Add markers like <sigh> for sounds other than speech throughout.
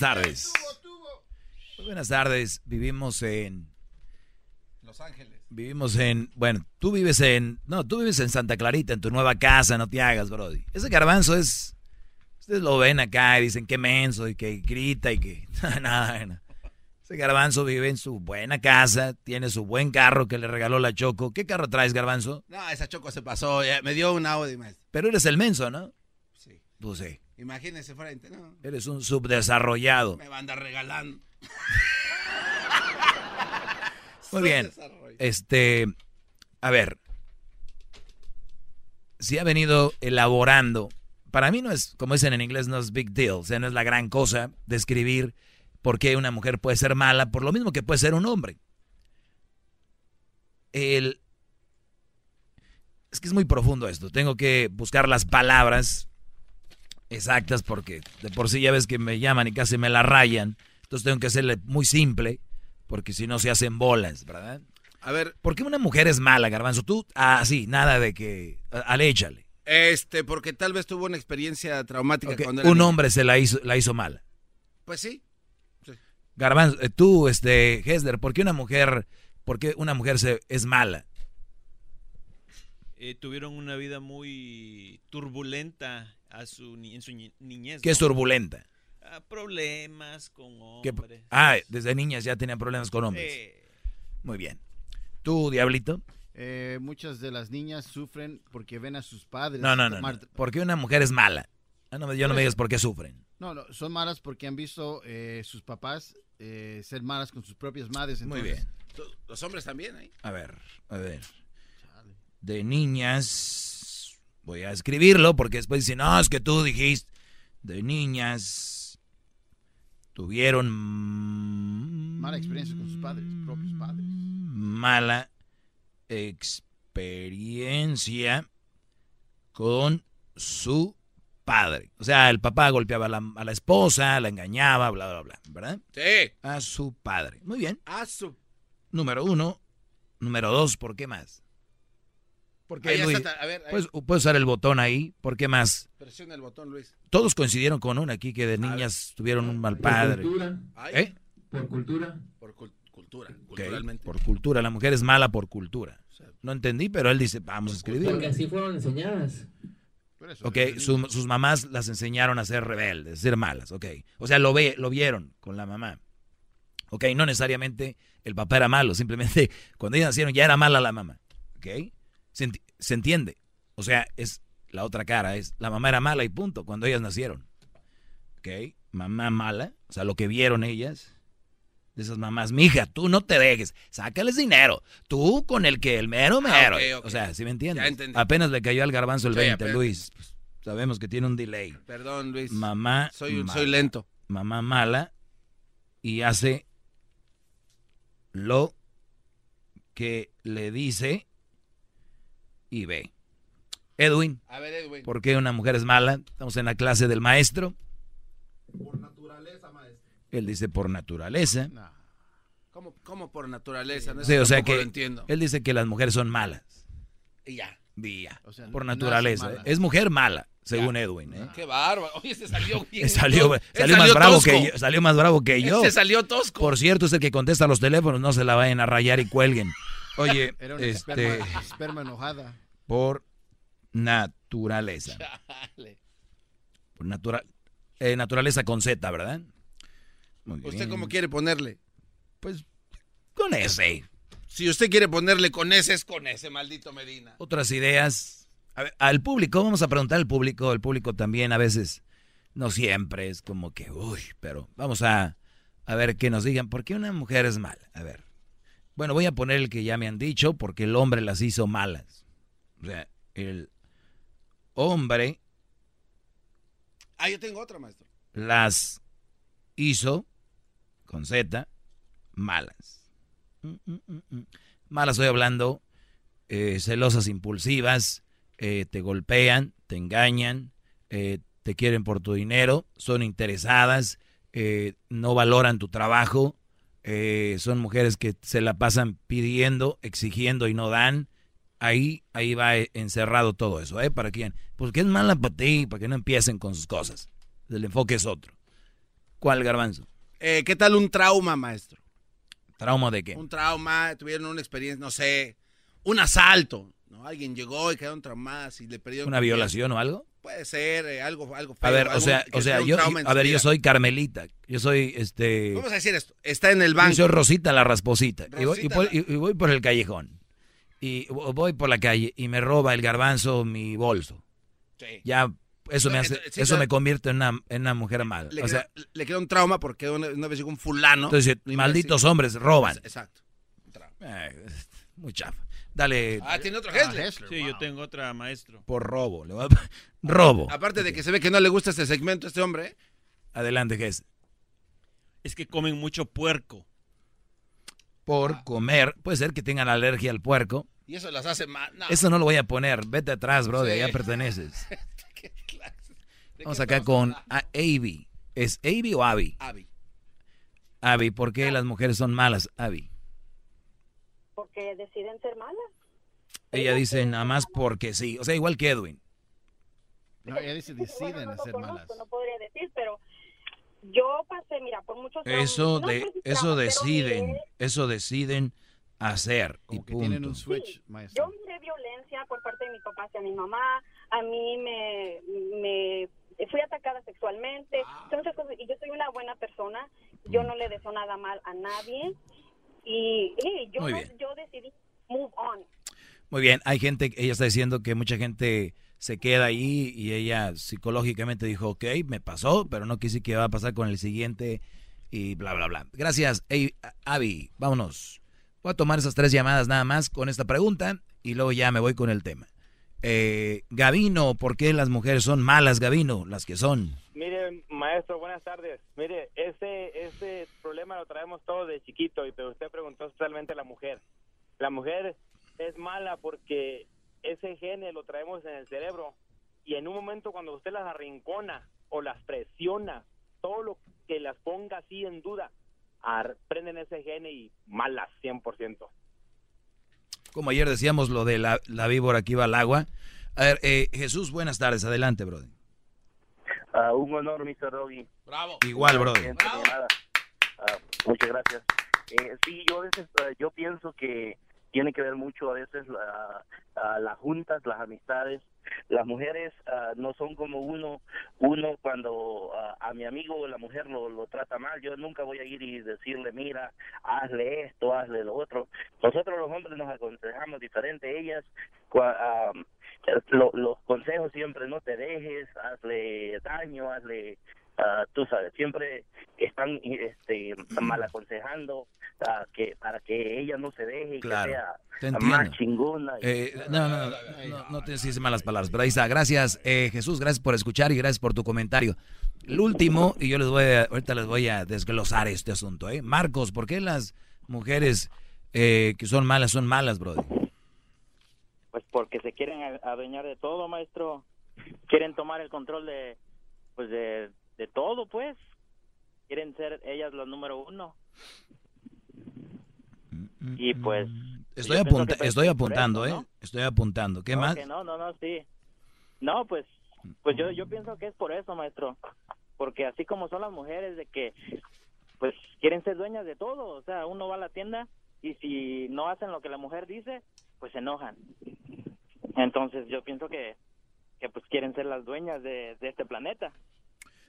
buenas tardes. Muy buenas tardes. Vivimos en. Los Ángeles. Vivimos en. Bueno, tú vives en. No, tú vives en Santa Clarita, en tu nueva casa, no te hagas, Brody. Ese garbanzo es. Ustedes lo ven acá y dicen que menso y que grita y que. <laughs> Nada, bueno. Ese garbanzo vive en su buena casa, tiene su buen carro que le regaló la Choco. ¿Qué carro traes, garbanzo? No, esa choco se pasó. me dio un Audi, maestro. Pero eres el menso, ¿no? Sí. Pues sí. Imagínese frente, ¿no? Eres un subdesarrollado. Me va a andar regalando. <laughs> Muy bien. Este, a ver, si ha venido elaborando, para mí no es, como dicen en inglés, no es big deal, o sea, no es la gran cosa describir por qué una mujer puede ser mala, por lo mismo que puede ser un hombre. El, es que es muy profundo esto, tengo que buscar las palabras exactas porque de por sí ya ves que me llaman y casi me la rayan, entonces tengo que hacerle muy simple porque si no se hacen bolas, ¿verdad? A ver, ¿Por qué una mujer es mala, Garbanzo? Tú, ah, sí, nada de que, al échale. este, porque tal vez tuvo una experiencia traumática cuando era Un niño. hombre se la hizo, la hizo mala. Pues sí. Garbanzo, eh, tú, este, Hesler, ¿por qué una mujer, por qué una mujer se, es mala? eh, tuvieron una vida muy turbulenta a su, en su ni- niñez. ¿Qué es turbulenta? Problemas con ¿Qué- hombres. ah, desde niñas ya tenía problemas con hombres. Eh, Muy bien. ¿Tú, Diablito? Eh, muchas de las niñas sufren porque ven a sus padres. No, no, no. tomar- no. ¿Por qué una mujer es mala? Ah, no, yo no me digas por qué sufren. No, no, son malas porque han visto eh, sus papás eh, ser malas con sus propias madres. Muy bien. Los hombres también, ¿eh? A ver, a ver. De niñas. Voy a escribirlo porque después dicen, no, es que tú dijiste. De niñas. Tuvieron. Mala experiencia con sus padres, propios padres. Mala experiencia con su padre. O sea, el papá golpeaba a la, a la esposa, la engañaba, bla, bla, bla. ¿Verdad? Sí. A su padre. Muy bien. A su... Número uno. Número dos, ¿por qué más? ¿Por ya Luis? está, a ver, ahí. Puedes, puedes usar el botón ahí. ¿Por qué más? Presiona el botón, Luis. Todos coincidieron con una aquí que de niñas tuvieron un mal padre. Ay, ¿Eh? Por cultura. Por cul- cultura, culturalmente. Por cultura. La mujer es mala por cultura. No entendí, pero él dice, vamos a escribir. Porque así fueron enseñadas. Por eso, Ok, su- sus mamás las enseñaron a ser rebeldes, a ser malas, ok. O sea, lo, ve, lo vieron con la mamá. Ok, no necesariamente el papá era malo, simplemente <laughs> cuando ellos nacieron ya era mala la mamá. Ok, se, enti- se entiende. O sea, es la otra cara, es la mamá era mala y punto, cuando ellas nacieron. Ok, mamá mala, o sea, lo que vieron ellas de esas mamás, mija, tú no te dejes, sácales dinero, tú con el que el mero Ah, mero. O sea, ¿sí me entiendes? Apenas le cayó al garbanzo el Sí, 20, apenas. Luis. Pues, sabemos que tiene un delay. Perdón, Luis. Mamá, Soy, un- mala. soy lento. mamá mala y hace lo que le dice y ve. Edwin, A ver, Edwin. ¿por qué una mujer es mala? Estamos en la clase del maestro. Por naturaleza, maestro. Él dice por naturaleza. No. ¿Cómo, cómo por naturaleza? No, Sí, o sea que lo entiendo. él dice que las mujeres son malas. Y ya. Ya, O sea, por naturaleza. mala. Es mujer mala, según Edwin. ¿eh? Qué bárbaro. Oye, se salió <laughs> bien. Salió, más bravo tosco. que yo, salió más bravo que yo. Se salió tosco. Por cierto, es el que contesta los teléfonos, no se la vayan a rayar y cuelguen. Oye, <laughs> Era una este, esperma, esperma enojada. por naturaleza. Chale. Por natura- eh, naturaleza con Z, ¿verdad? Muy ¿Usted bien. cómo quiere ponerle? Pues con ese. Si usted quiere ponerle con ese, es con ese, maldito Medina. Otras ideas. A ver, al público, vamos a preguntar al público. El público también a veces, no siempre, es como que, uy, pero vamos a, a ver que nos digan, ¿por qué una mujer es mala? A ver. Bueno, voy a poner el que ya me han dicho, porque el hombre las hizo malas. O sea, el hombre Ah, yo tengo otra, maestro. las hizo, con Z, malas. Mm, mm, mm. Malas estoy hablando, eh, celosas impulsivas, eh, te golpean, te engañan, eh, te quieren por tu dinero, son interesadas, no valoran tu trabajo, eh, son mujeres que se la pasan pidiendo, exigiendo y no dan. Ahí, ahí va encerrado todo eso, ¿eh? ¿Para quién? Porque es mala para ti, para que no empiecen con sus cosas. El enfoque es otro. ¿Cuál garbanzo? Eh, ¿Qué tal un trauma, maestro? ¿Trauma de qué? Un trauma, tuvieron una experiencia, no sé, un asalto. ¿no? Alguien llegó y quedaron traumadas y le perdieron. ¿Una violación o algo? Puede ser eh, algo, algo feo. A ver, o sea, o sea, yo, a ver, yo soy Carmelita, yo soy este, Vamos a decir esto. Está en el yo banco. soy Rosita la rasposita y voy, y voy- la- y- y voy por el callejón y voy por la calle y me roba el garbanzo mi bolso. Sí. Ya eso me hace, Entonces, eso me convierte en una, en una mujer mala. Le, o sea, queda, le queda un trauma porque una, una vez llegó un fulano. entonces malditos hombres roban. Exacto. Ay, muy chafa. Dale Ah, tiene otro Ah, Hessler. Hessler, Sí, wow. yo tengo otra, maestro. por robo. le voy a- <laughs> robo. Aparte de que se ve que no le gusta este segmento a este hombre. ¿eh? Adelante, Gess. Es que comen mucho puerco. Por comer, puede ser que tengan alergia al puerco. Y eso las hace mal. No. Eso no lo voy a poner. Vete atrás, bro. <laughs> De Sí. allá perteneces. ¿Qué clase? ¿De Vamos acá con a- Avi. ¿Es Avi o Avi? Abby. Avi, ¿por qué las mujeres son malas, Avi? porque deciden ser malas. Ella dice nada más porque sí. O sea, igual que Edwin. No, ella dice Bueno, deciden no conozco, malas. No podría decir, pero yo pasé, mira, por muchos Eso de deciden, eso deciden hacer y que tienen punto. un switch, maestro. Yo miré violencia por parte de mi papá hacia mi mamá, a mí me, me fui atacada sexualmente, entonces pues, y yo soy una buena persona, yo no le deseo nada mal a nadie y, yo, yo decidí move on. Muy bien, hay gente, ella está diciendo que mucha gente se queda ahí y ella psicológicamente dijo, ok, me pasó, pero no quise que va a pasar con el siguiente y bla, bla, bla. Gracias, Ey, Avi, vámonos. Voy a tomar esas tres llamadas nada más con esta pregunta y luego ya me voy con el tema. Eh, Gavino, ¿por qué las mujeres son malas, Gavino? Las que son. Mire, maestro, buenas tardes. Mire, ese, ese problema lo traemos todos de chiquito, y pero usted preguntó especialmente a la mujer. La mujer es mala porque ese gene lo traemos en el cerebro y en un momento cuando usted las arrincona o las presiona, todo lo que las ponga así en duda, ar- prenden ese gene y malas 100%. Como ayer decíamos lo de la, la víbora que iba al agua. A ver, eh, Jesús, buenas tardes, adelante, brother. Ah, un honor, Mr. Doggy. Bravo. Igual, brother. Ah, muchas gracias. Eh, sí, yo a veces, eh, yo pienso que tiene que ver mucho a veces la, las juntas, las amistades. Las mujeres ah, no son como uno, uno cuando ah, a mi amigo la mujer lo, lo trata mal, yo nunca voy a ir y decirle, mira, hazle esto, hazle lo otro. Nosotros los hombres nos aconsejamos diferente, ellas, lo- los consejos siempre no te dejes, hazle daño, hazle ah, tú sabes, siempre están este, mal aconsejando ah, que para que ella no se deje y Claro, que sea más chingona. y- Eh, no, no, no, no, no te dices malas palabras, pero ahí está. Gracias, eh, Jesús, gracias por escuchar y gracias por tu comentario. El último, y yo les voy a, ahorita les voy a desglosar este asunto, ¿eh? Marcos, ¿por qué las mujeres eh, que son malas son malas, brother? Pues porque se quieren a- adueñar de todo, maestro. Quieren tomar el control de, pues de, de todo, pues. Quieren ser ellas las número uno. Y pues... Estoy, yo pienso apunta- que estoy es por apuntando, eso, ¿eh? ¿no? Estoy apuntando. ¿Qué No, más? que no, no, no, sí. No, pues, pues yo, yo pienso que es por eso, maestro. Porque así como son las mujeres de que, pues, quieren ser dueñas de todo. O sea, uno va a la tienda y si no hacen lo que la mujer dice, pues se enojan. Entonces yo pienso que, que pues quieren ser las dueñas de, de este planeta.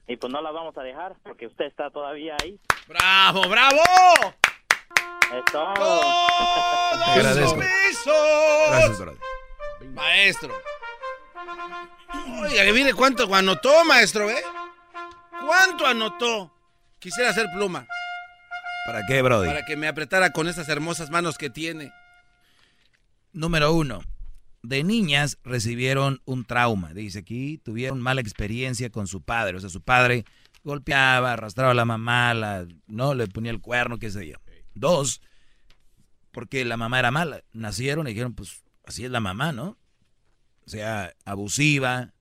Y pues no las vamos a dejar porque usted está todavía ahí. ¡Bravo, bravo! Es todo. Te agradezco. Gracias, brother. Maestro. Oiga, que mire cuánto anotó, maestro, ¿eh? ¿Cuánto anotó? Quisiera hacer pluma ¿Para qué, brother? para que me apretara con esas hermosas manos que tiene. Número uno, de niñas recibieron un trauma. Dice aquí, tuvieron mala experiencia con su padre. O sea, su padre golpeaba, arrastraba a la mamá, la, no le ponía el cuerno, qué sé yo. Dos, porque la mamá era mala. Nacieron y dijeron, pues así es la mamá, ¿no? O sea, abusiva.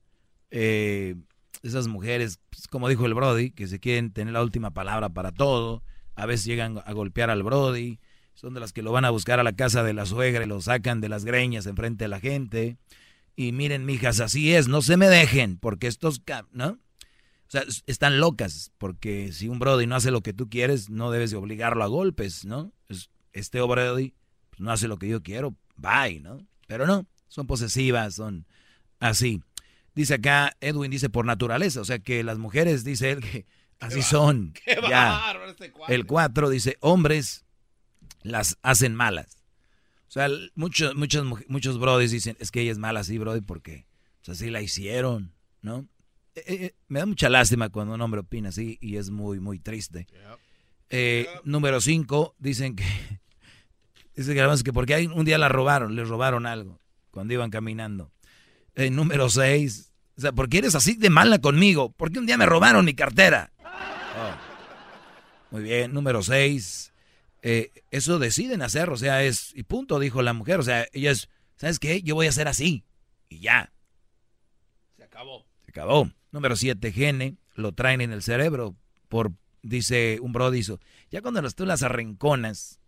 eh, esas mujeres, pues, como dijo el Brody, que se quieren tener la última palabra para todo. A veces llegan a golpear al Brody. Son de las que lo van a buscar a la casa de la suegra y lo sacan de las greñas enfrente de la gente. Y miren, mijas, así es, no se me dejen, porque estos, ¿no? O sea, están locas, porque si un Brody no hace lo que tú quieres, no debes de obligarlo a golpes, ¿no? Es- Este Brody pues, no hace lo que yo quiero, bye, ¿no? Pero no, son posesivas, son así. Dice acá, Edwin dice por naturaleza, o sea que las mujeres, dice él, que así son. qué ya. este. El 4 dice, hombres las hacen malas. O sea, muchos, muchos, muchos brodis dicen, es que ella es mala así, brody, porque pues, así la hicieron, ¿no? Eh, eh, me da mucha lástima cuando un hombre opina así y es muy, muy triste. Eh, Número 5, dicen que, <laughs> dice que, que porque un día la robaron, le robaron algo cuando iban caminando. Eh, número 6, o sea, ¿por qué eres así de mala conmigo? Porque un día me robaron mi cartera. Oh. Muy bien, número 6. Eso deciden hacer, o sea, es, y punto, dijo la mujer, o sea, ella es, ¿sabes qué? Yo voy a ser así, y ya, Se acabó. se acabó. Número 7, gene, lo traen en el cerebro, por, dice un brodizo, ya cuando las- tú las arrinconas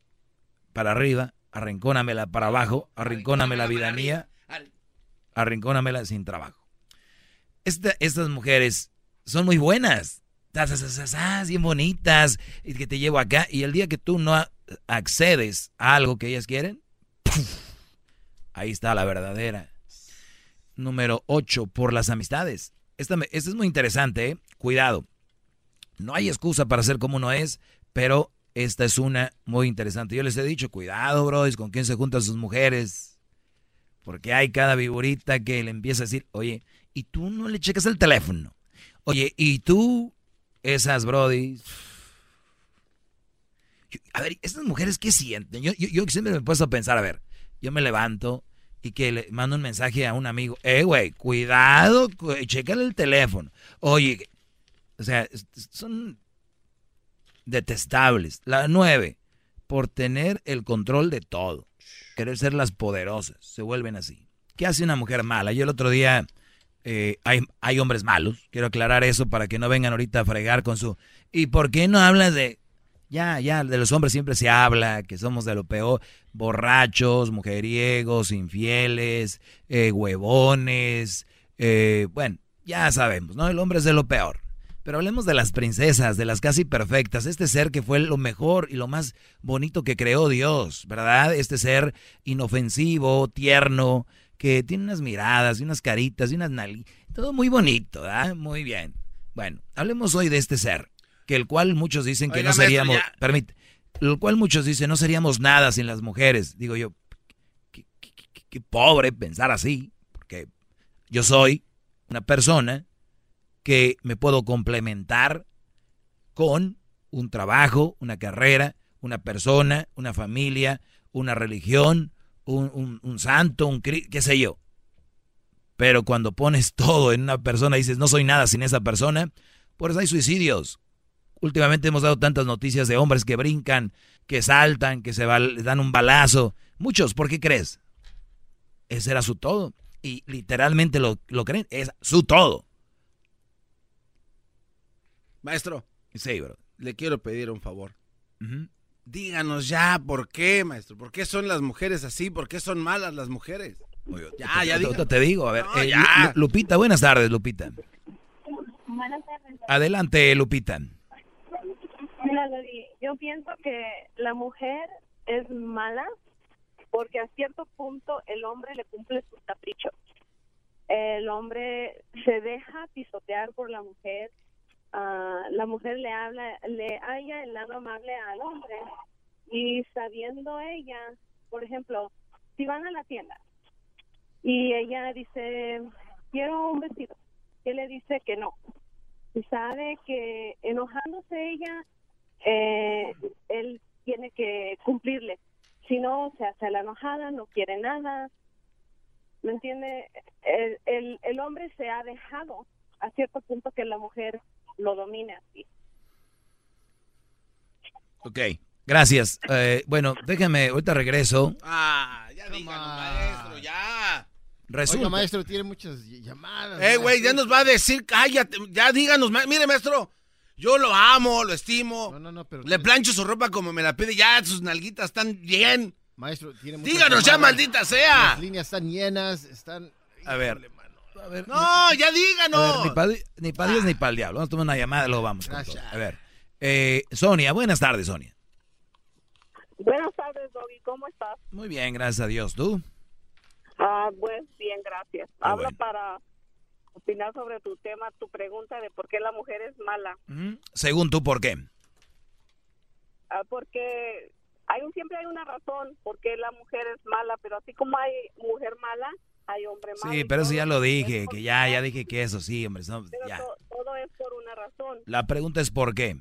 para arriba, arrincónamela para abajo, arrincóname la vida mía, arrincónamela sin trabajo. Esta- estas mujeres son muy buenas, Bien bonitas, y que te llevo acá, y el día que tú no accedes a algo que ellas quieren, ahí está la verdadera. Número 8, por las amistades. Esta, esta es muy interesante, ¿eh? cuidado. No hay excusa para ser como uno es, pero esta es una muy interesante. Yo les he dicho, cuidado, bros, con quién se juntan sus mujeres. Porque hay cada viborita que le empieza a decir, oye, y tú no le checas el teléfono. Oye, y tú, esas brodis. Yo- A ver, estas mujeres, ¿qué sienten? Yo, yo, siempre me he puesto a pensar, a ver, yo me levanto y que le mando un mensaje a un amigo, eh, güey, cuidado, cu- chécale el teléfono. Oye, o sea, son detestables. La nueve, por tener el control de todo. Querer ser las poderosas. Se vuelven así. ¿Qué hace una mujer mala? Yo el otro día, eh, hay, hay hombres malos. Quiero aclarar eso para que no vengan ahorita a fregar con su... ¿Y por qué no hablas de... Ya, ya, de los hombres siempre se habla, que somos de lo peor, borrachos, mujeriegos, infieles, eh, huevones, eh, bueno, ya sabemos, ¿no? El hombre es de lo peor. Pero hablemos de las princesas, de las casi perfectas, este ser que fue lo mejor y lo más bonito que creó Dios, ¿verdad? Este ser inofensivo, tierno, que tiene unas miradas y unas caritas y unas nali... Todo muy bonito, ¿verdad? Muy bien. Bueno, hablemos hoy de este ser, que el cual muchos dicen que Oiga, no seríamos... Permite. El cual muchos dicen no seríamos nada sin las mujeres. Digo yo, qué, qué- qué- qué pobre pensar así, porque yo soy una persona que me puedo complementar con un trabajo, una carrera, una persona, una familia, una religión, un, un, santo, un qué sé yo. Pero cuando pones <laughs> todo en una persona y dices, no soy nada sin esa persona, por eso hay suicidios. Últimamente hemos dado tantas noticias de hombres que brincan, que saltan, que se dan un balazo. Muchos, ¿por qué crees? Ese era su todo. Y literalmente lo, lo creen, es su todo. Maestro. Sí, bro. Le quiero pedir un favor. Díganos ya por qué, maestro. ¿Por qué son las mujeres así? ¿Por qué son malas las mujeres? Ya, ya digo. Te digo, a ver. Eh, Lupita, buenas tardes, Lupita. Buenas tardes. Adelante, Lupita. Mira, yo pienso que la mujer es mala porque a cierto punto el hombre le cumple sus caprichos. El hombre se deja pisotear por la mujer. La mujer le habla, le haya el lado amable al hombre y sabiendo ella, por ejemplo, si van a la tienda y ella dice, quiero un vestido, él le dice que no. Y sabe que enojándose ella, eh, él tiene que cumplirle. Si no, se hace la enojada, no quiere nada. ¿Me entiende? El, el, el hombre se ha dejado a cierto punto que la mujer lo domine así. Ok, gracias. Eh, bueno, déjame, ahorita regreso. Ah, ya díganos, maestro, ya. Resulta. maestro, tiene muchas llamadas. Eh, güey, ya nos va a decir, cállate, ya díganos, mire, maestro, yo lo amo, lo estimo. No, no, no, pero... Le plancho su ropa como me la pide, ya sus nalguitas están bien. Maestro, tiene muchas Díganos ya, maldita sea. Las líneas están llenas, están... A ver. A ver no, ya díganos. ni para ni pa Dios ni para el diablo. Vamos a tomar una llamada, luego vamos. A ver. Eh, Sonia, buenas tardes, Sonia. Buenas tardes, Doggy. ¿Cómo estás? Muy bien, gracias a Dios. ¿Tú? Ah, pues bien, gracias. Hablo para opinar sobre tu tema, tu pregunta de por qué la mujer es mala. Según tú, ¿por qué? Ah, porque hay un, siempre hay una razón por qué la mujer es mala, pero así como hay mujer mala, hay hombre malo. Sí, pero eso ya lo dije, que ya, ya dije que eso sí, hombre. ya. todo es por una razón. La pregunta es ¿por qué?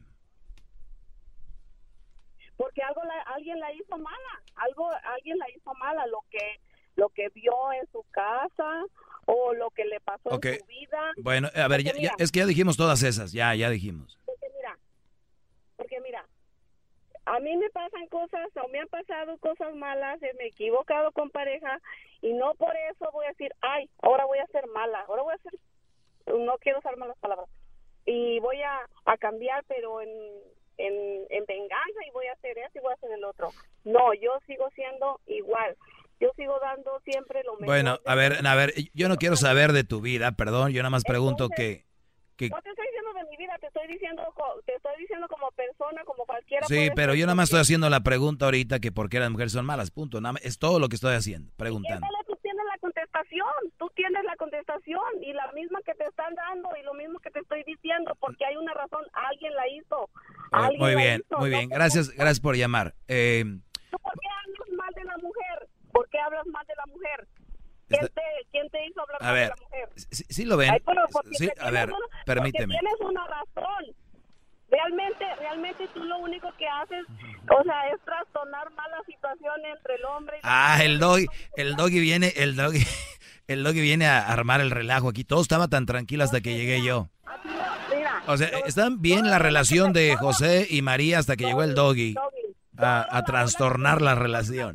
Porque algo alguien la hizo mala, algo alguien la hizo mala, lo que lo que vio en su casa o lo que le pasó en su vida. Bueno, a ver, ya, es que ya dijimos todas esas, ya, ya dijimos. Porque mira, porque mira, a mí me pasan cosas o me han pasado cosas malas, me he equivocado con pareja y no por eso voy a decir, ay, ahora voy a ser mala, ahora voy a ser, no quiero usar malas palabras, y voy a, a cambiar, pero en, en, en venganza y voy a hacer eso y voy a hacer el otro. No, yo sigo siendo igual yo sigo dando siempre lo mejor. Bueno, a ver, a ver, yo no quiero saber de tu vida, perdón, yo nada más pregunto que, que... No te estoy diciendo de mi vida, te estoy diciendo, te estoy diciendo como persona, como cualquiera. Sí, pero yo nada más estoy haciendo la pregunta ahorita que por qué las mujeres son malas, punto. Nada, es todo lo que estoy haciendo, preguntando. tú tienes la contestación, tú tienes la contestación y la misma que te están dando y lo mismo que te estoy diciendo, porque hay una razón, alguien la hizo. muy bien, muy bien, gracias, gracias por llamar. Eh, ¿Por qué hablas mal de la mujer? ¿Por qué hablas mal de la mujer? ¿Quién te, ¿Quién te hizo hablar mal de la mujer? Sí, sí lo ven. sí, a ver, una, permíteme. Tienes una razón. Realmente, realmente tú lo único que haces, o sea, es trastornar más la situación entre el hombre y Ah, el doggy, el doggy viene, el doggy, <laughs> el doggy viene a armar el relajo aquí. Todo estaba tan tranquilo hasta que llegué yo. O sea, están bien la relación de José y María hasta que llegó el doggy a, a trastornar la relación.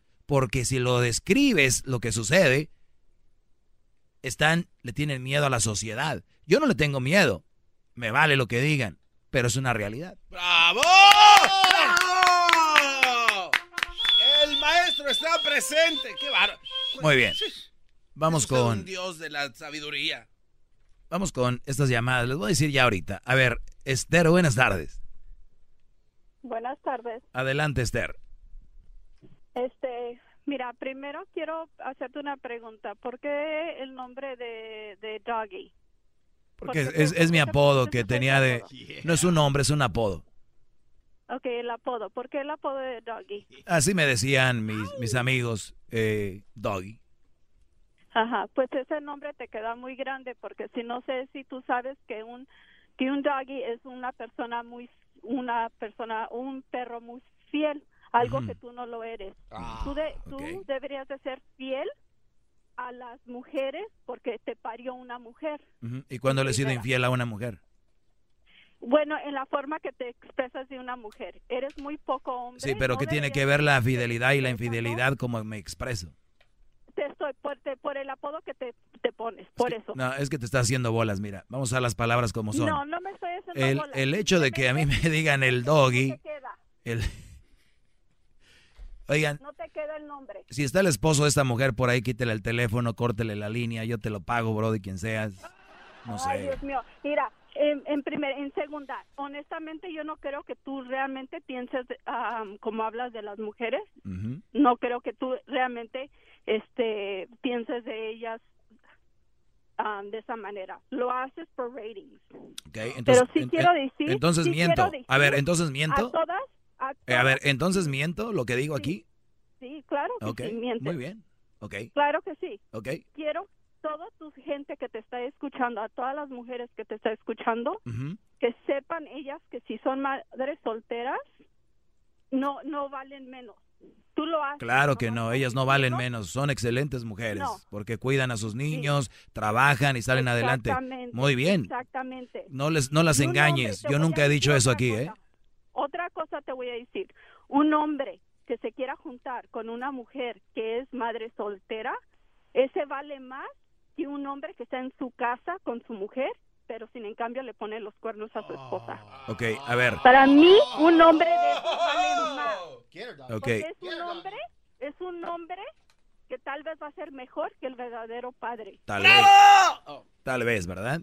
porque si lo describes lo que sucede, están, le tienen miedo a la sociedad. Yo no le tengo miedo, me vale lo que digan, pero es una realidad. ¡Bravo! ¡Bravo! El maestro está presente. ¡Qué bárbaro! Muy bien. Vamos con... un dios de la sabiduría. Vamos con estas llamadas. Les voy a decir ya ahorita. A ver, Esther, buenas tardes. Buenas tardes. Adelante, Esther. Este, mira, primero quiero hacerte una pregunta. ¿Por qué el nombre de, de Doggy? Porque es, es- es mi apodo que tenía de... <laughs> No es un nombre, es un apodo. Ok, el apodo. ¿Por qué el apodo de Doggy? Así me decían mis, mis amigos, eh, Doggy. Ajá, pues ese nombre te queda muy grande porque si no sé si tú sabes que un que un doggy es una persona muy una persona un perro muy fiel, algo que tú no lo eres. Ah, tú de- tú ok. deberías de ser fiel a las mujeres porque te parió una mujer. Ujú. ¿Y cuándo le he sido infiel a una mujer? Bueno, en la forma que te expresas de una mujer, eres muy poco hombre. Sí, pero no ¿qué tiene que ver la fidelidad y la infidelidad como me expreso? Te estoy por, te- por el apodo que te, te pones, por eso. No, es que te está haciendo bolas, mira. Vamos a las palabras como son. No, no me estoy haciendo el, bolas. el hecho de que a mí me digan el doggy, el... Oigan, no te queda el nombre. si está el esposo de esta mujer por ahí, quítele el teléfono, córtele la línea, yo te lo pago, bro, de quien seas. No Ay, sé. Dios mío. Mira, en, en primer, en segunda, honestamente yo no creo que tú realmente pienses como hablas de las mujeres. No creo que tú realmente este pienses de ellas de esa manera. Lo haces por ratings. Ok, entonces, sí en- quiero decir- Entonces sí miento. A ver, entonces A miento. todas, a Eh, a ver, entonces miento lo que digo aquí. sí, claro que sí, mientes. muy bien. Ok, Claro que sí. ok. Quiero toda tu gente que te está escuchando, a todas las mujeres que te está escuchando, que sepan ellas que si son madres solteras, no no valen menos. Tú lo haces. Claro que no, ellas no valen menos, son excelentes mujeres, No. porque cuidan a sus niños, trabajan y salen adelante. Muy bien. Exactamente. No les no las engañes. Yo nunca he dicho eso aquí, cosa. ¿eh? Otra cosa te voy a decir. Un hombre que se quiera juntar con una mujer que es madre soltera, ese vale más que un hombre que está en su casa con su mujer, pero sin en cambio le pone los cuernos a su esposa. Ok, a ver. Para mí, un hombre de esos vale más. Ok. Porque es un hombre, es un hombre que tal vez va a ser mejor que el verdadero padre. Tal vez. Tal vez, ¿verdad?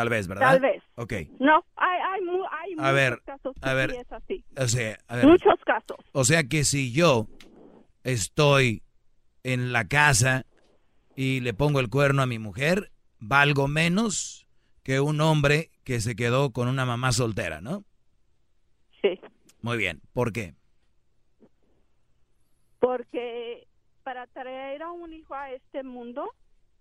Tal vez, ¿verdad? Tal vez. Ok. No, hay, hay, A muchos ver, casos que a ver. sí es así. O sea, a ver. Muchos casos. O sea que si yo estoy en la casa y le pongo el cuerno a mi mujer, valgo menos que un hombre que se quedó con una mamá soltera, ¿no? Sí. Muy bien. ¿Por qué? Porque para traer a un hijo a este mundo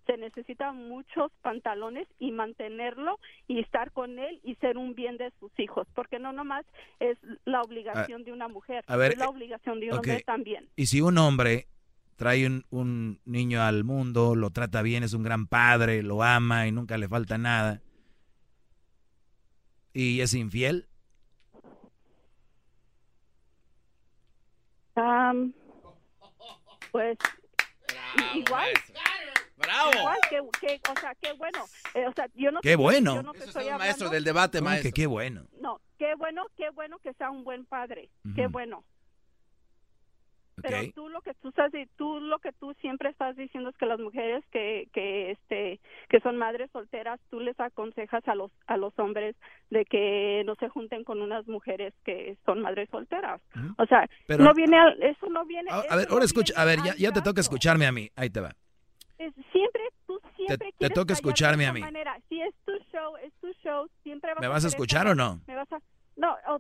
se necesitan muchos pantalones y mantenerlo y estar con él y ser un bien de sus hijos, porque no nomás es la obligación de una mujer, a ver, es la obligación de un hombre también. Y si un hombre trae un, un niño al mundo, lo trata bien, es un gran padre, lo ama y nunca le falta nada, y es infiel, Am, pues igual. ¡Bravo! Igual que, que- o sea, qué bueno. Eh, o sea, yo no Qué te- bueno. yo no te Eso estoy maestro del debate, ¿Cómo maestro. que qué bueno. No, qué bueno, qué bueno que sea un buen padre. Qué Ujú. bueno. Pero tú lo que tú estás tú lo que tú siempre estás diciendo es que las mujeres que que este que son madres solteras, tú les aconsejas a los a los hombres de que no se junten con unas mujeres que son madres solteras. O sea, Pero- no viene al- eso no viene A, a ver, no ahora escucha, a ver, ya, ya te toca escucharme a mí, ahí te va. Es- siempre tú siempre te quieres toca callar de escucharme a mí. manera. Si es tu show, es tu show, siempre ¿Me a vas a escuchar o no? Me vas a No, o-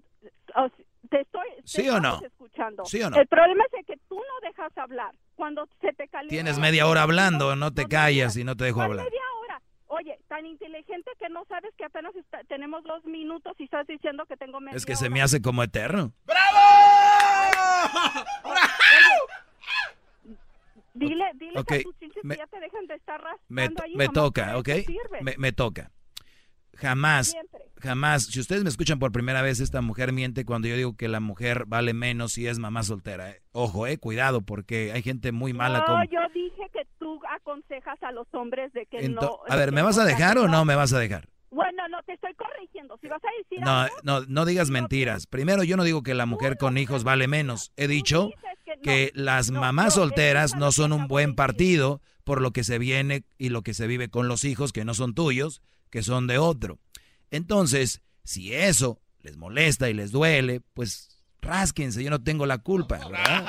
o- te estoy te ¿Sí o no? escuchando. ¿Sí o no? El problema es que tú no dejas hablar. Cuando se te calienta Tienes media hora hablando, no te callas y no te dejo ¿Cuál hablar. media hora? Oye, tan inteligente que no sabes que apenas está- tenemos dos minutos y estás diciendo que tengo media Es que hora. se me hace como eterno. Dile, dile a tus chinches me- que ya te dejan de estar Me, ahí, me toca, para ¿ok? Me, me toca. Jamás, Siempre. jamás, si ustedes me escuchan por primera vez, esta mujer miente cuando yo digo que la mujer vale menos si es mamá soltera. ¿eh? Ojo, eh, cuidado, porque hay gente muy mala no, como... yo dije que tú aconsejas a los hombres de que Ento- no... a ver, ¿me vas a dejar o no me vas a dejar? Bueno, no, te estoy corrigiendo. Si vas a decir No, algo, no, no digas mentiras. Primero, yo no digo que la mujer con hijos vale menos. He dicho que las mamás solteras no son un buen partido por lo que se viene y lo que se vive con los hijos que no son tuyos, que son de otro. Entonces, si eso les molesta y les duele, pues rásquense, yo no tengo la culpa, ¿verdad?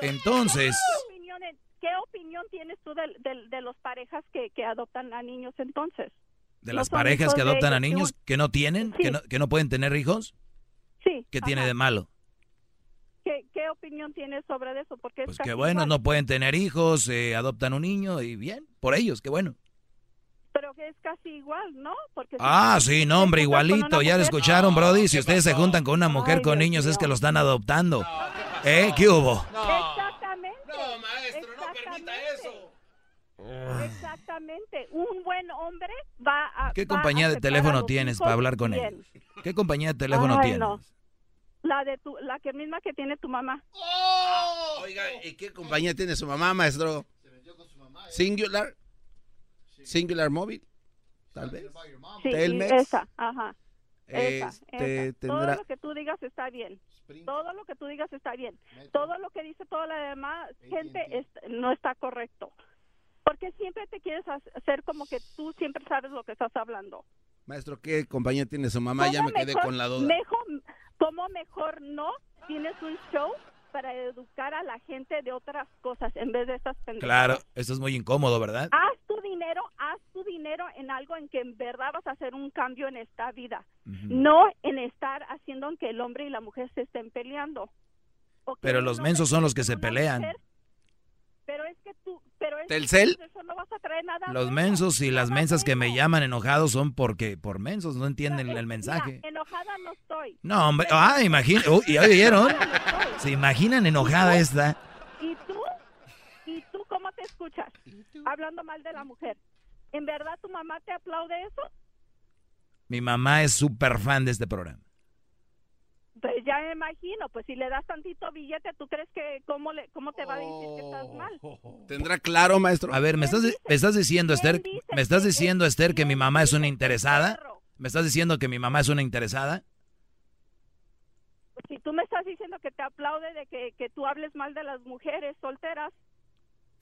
Entonces- ¿Qué opinión, qué tienes tú de, de- de los parejas que, que adoptan a niños entonces? De No las parejas que de adoptan a niños que que no tienen, que no, que no pueden tener hijos, Sí. ¿qué tiene de malo? ¿Qué, qué opinión tienes sobre eso? Porque es Pues que bueno, igual. no pueden tener hijos, eh, adoptan un niño y bien, por ellos, qué bueno. Pero que es casi igual, ¿no? Porque si Ah, tú sí, no, hombre, igualito, ya lo escucharon, Brody. Si ustedes se juntan con una mujer con niños, es que lo están adoptando. ¿Eh? ¿Qué hubo? Exactamente. No, maestro, no permita eso. Exactamente. Un buen hombre va a. ¿Qué va a compañía de teléfono tienes para hablar con bien. ellos? ¿Qué compañía de teléfono Ay, tienes? no. La de tu, la que misma que tiene tu mamá. Oiga, ¿y qué compañía tiene su mamá, maestro? Singular. Singular Móvil. Tal vez. Sí, Telmex. esa, ajá. Esa, Este, esa. tendrá- Todo lo que tú digas está bien. Todo lo que tú digas está bien. Todo lo que dice toda la demás gente es- no está correcto. Porque siempre te quieres ha- hacer como que tú siempre sabes lo que estás hablando. Maestro, ¿qué compañía tiene su mamá? Ya me ¿Cómo quedé mejor- con la duda. Mejor, ¿Cómo mejor no tienes un show para educar a la gente de otras cosas en vez de estas pendejadas? Claro, esto es muy incómodo, ¿verdad? Haz tu dinero, haz tu dinero en algo en que en verdad vas a hacer un cambio en esta vida. No en estar haciendo que el hombre y la mujer se estén peleando. Pero los mensos son los que se pelean. mujer, Pero es que tú, pero es ¿Telcel? eso no vas a traer nada Los mensos y las mensas que me llaman enojados son porque por mensos no entienden el Mira, mensaje. enojada no estoy. No, hombre, ah, imagina, uy, ¿ya oyeron? ¿Se imaginan enojada esta? ¿Y tú? ¿Y tú cómo te escuchas? Hablando mal de la mujer. ¿En verdad tu mamá te aplaude eso? Mi mamá es súper fan de este programa. Pues ya me imagino, pues si le das tantito billete, ¿tú crees que cómo, le, cómo te va a decir que estás mal? ¿Tendrá claro, maestro? A ver, ¿me estás, me estás diciendo, Esther, me estás diciendo, Esther, que mi mamá es una interesada? ¿Me estás diciendo que mi mamá es una interesada? Pues si tú me estás diciendo que te aplaude de que, que tú hables mal de las mujeres solteras,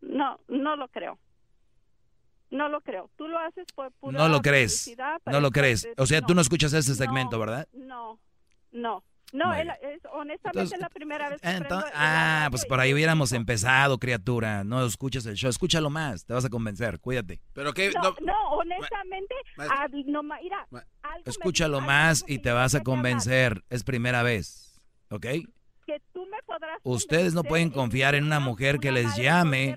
No. No, no lo creo. No lo creo. Tú lo haces por pura No lo crees. No lo crees. O sea, tú no escuchas ese segmento, ¿verdad? No, no. No, es, honestamente es la primera vez que Ah, pues por ahí hubiéramos empezado, criatura. No escuchas el show, escúchalo más, te vas a convencer, cuídate. Pero qué no, no, honestamente, no, mira, escúchalo más y te vas a convencer, es primera vez, ¿ok? Que tú me podrás Ustedes no pueden confiar en una mujer que les llame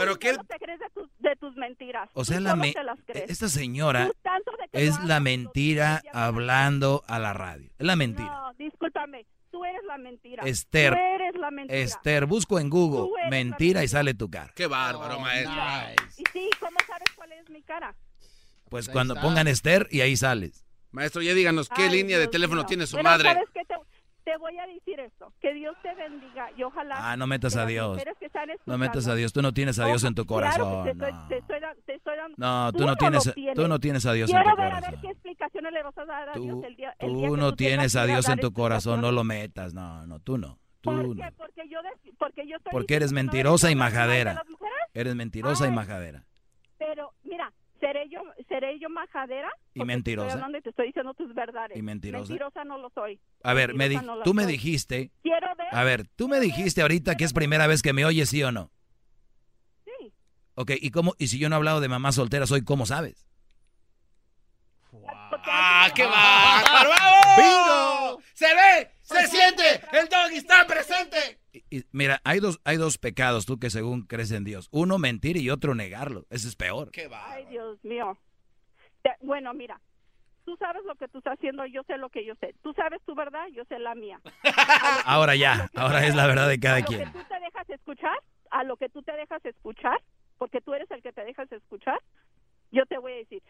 Pero te crees de tus, mentiras. O sea, la esta señora es la mentira hablando a la radio. Es la mentira. No, discúlpame. Tú eres la mentira. Esther. Tú eres la mentira. Esther, busco en Google mentira y sale tu cara. Qué bárbaro, maestro. Y sí, ¿cómo sabes cuál es mi cara? Pues, cuando pongan Esther y ahí sales. Maestro, ya díganos qué línea de teléfono tiene su madre. ¿sabes qué te, voy a decir esto, que Dios te bendiga y ojalá... Ah, no metas a Dios. No metas a Dios, tú no tienes a Dios en tu corazón. no. tú, no tienes, tú no tienes a Dios en tu corazón. A ver qué explicaciones le vas a dar a Dios el día, el tú no tienes a Dios en tu corazón, no lo metas, no, no, tú no. Tú ¿Por qué? Porque yo, porque yo estoy Porque eres mentirosa y majadera. Eres mentirosa y majadera. ¿Seré yo, seré yo majadera? Y mentirosa. Estoy hablando y te estoy diciendo tus verdades. Y mentirosa. Mentirosa no lo soy. A ver, me tú me dijiste. Quiero ver. A ver, tú me dijiste ahorita que es primera vez que me oyes, ¿sí o no? Sí. Ok, ¿y cómo? Y si yo no he hablado de mamá soltera, soy ¿cómo sabes? ¡Ah, qué va! ¡Bingo! ¡Se ve! ¡Se siente! ¡El dog está presente! Mira, hay dos, hay dos pecados, tú que según crees en Dios. Uno mentir y otro negarlo. Ese es peor. Qué. Ay, Dios mío. Bueno, mira, tú sabes lo que tú estás haciendo, yo sé lo que yo sé. Tú sabes tu verdad, yo sé la mía. <laughs> ahora ya, ahora es la verdad de cada quien. A lo que tú te dejas escuchar, a lo que tú te dejas escuchar, porque tú eres el que te dejas escuchar, yo te voy a decir, ¿qué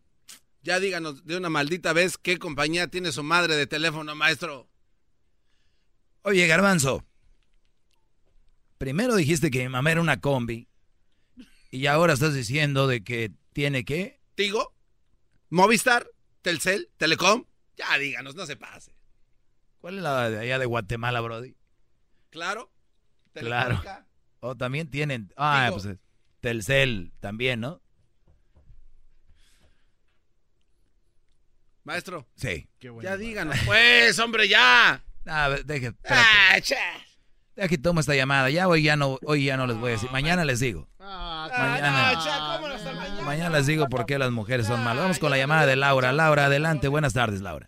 Ya díganos de una maldita vez qué compañía tiene su madre de teléfono, maestro. Oye, Garbanzo. Primero dijiste que mi mamá era una combi. Y ahora estás diciendo de que tiene qué? Tigo, Movistar, Telcel, Telecom. Ya díganos, no se pase. ¿Cuál es la de allá de Guatemala, Brody? Claro. Claro. O también tienen. Ah, pues Telcel también, ¿no? Maestro. Sí. ya díganos, pues, hombre, ya. Ah, deje, ah, Aquí tomo esta llamada. Ya hoy ya no, hoy ya no les voy a decir. Mañana les digo. Ah, mañana, mañana les digo por qué las mujeres son malas. Vamos con la llamada de Laura. Laura, adelante. Buenas tardes, Laura.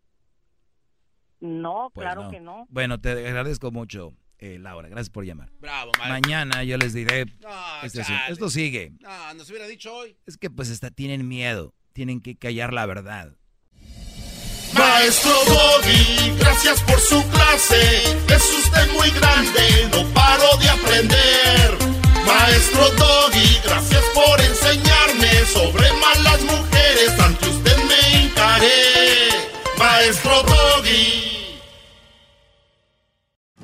No, pues claro que no. Bueno, te agradezco mucho, eh, Laura. Gracias por llamar. Bravo, Mañana yo les diré. Este esto sigue. No, nos hubiera dicho hoy. Es que pues está, tienen miedo. Tienen que callar la verdad. Maestro Doggy, gracias por su clase. Es usted muy grande, no paro de aprender. Maestro Doggy, gracias por enseñarme sobre malas mujeres. Ante usted me encaré. Maestro Doggy.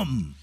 Come!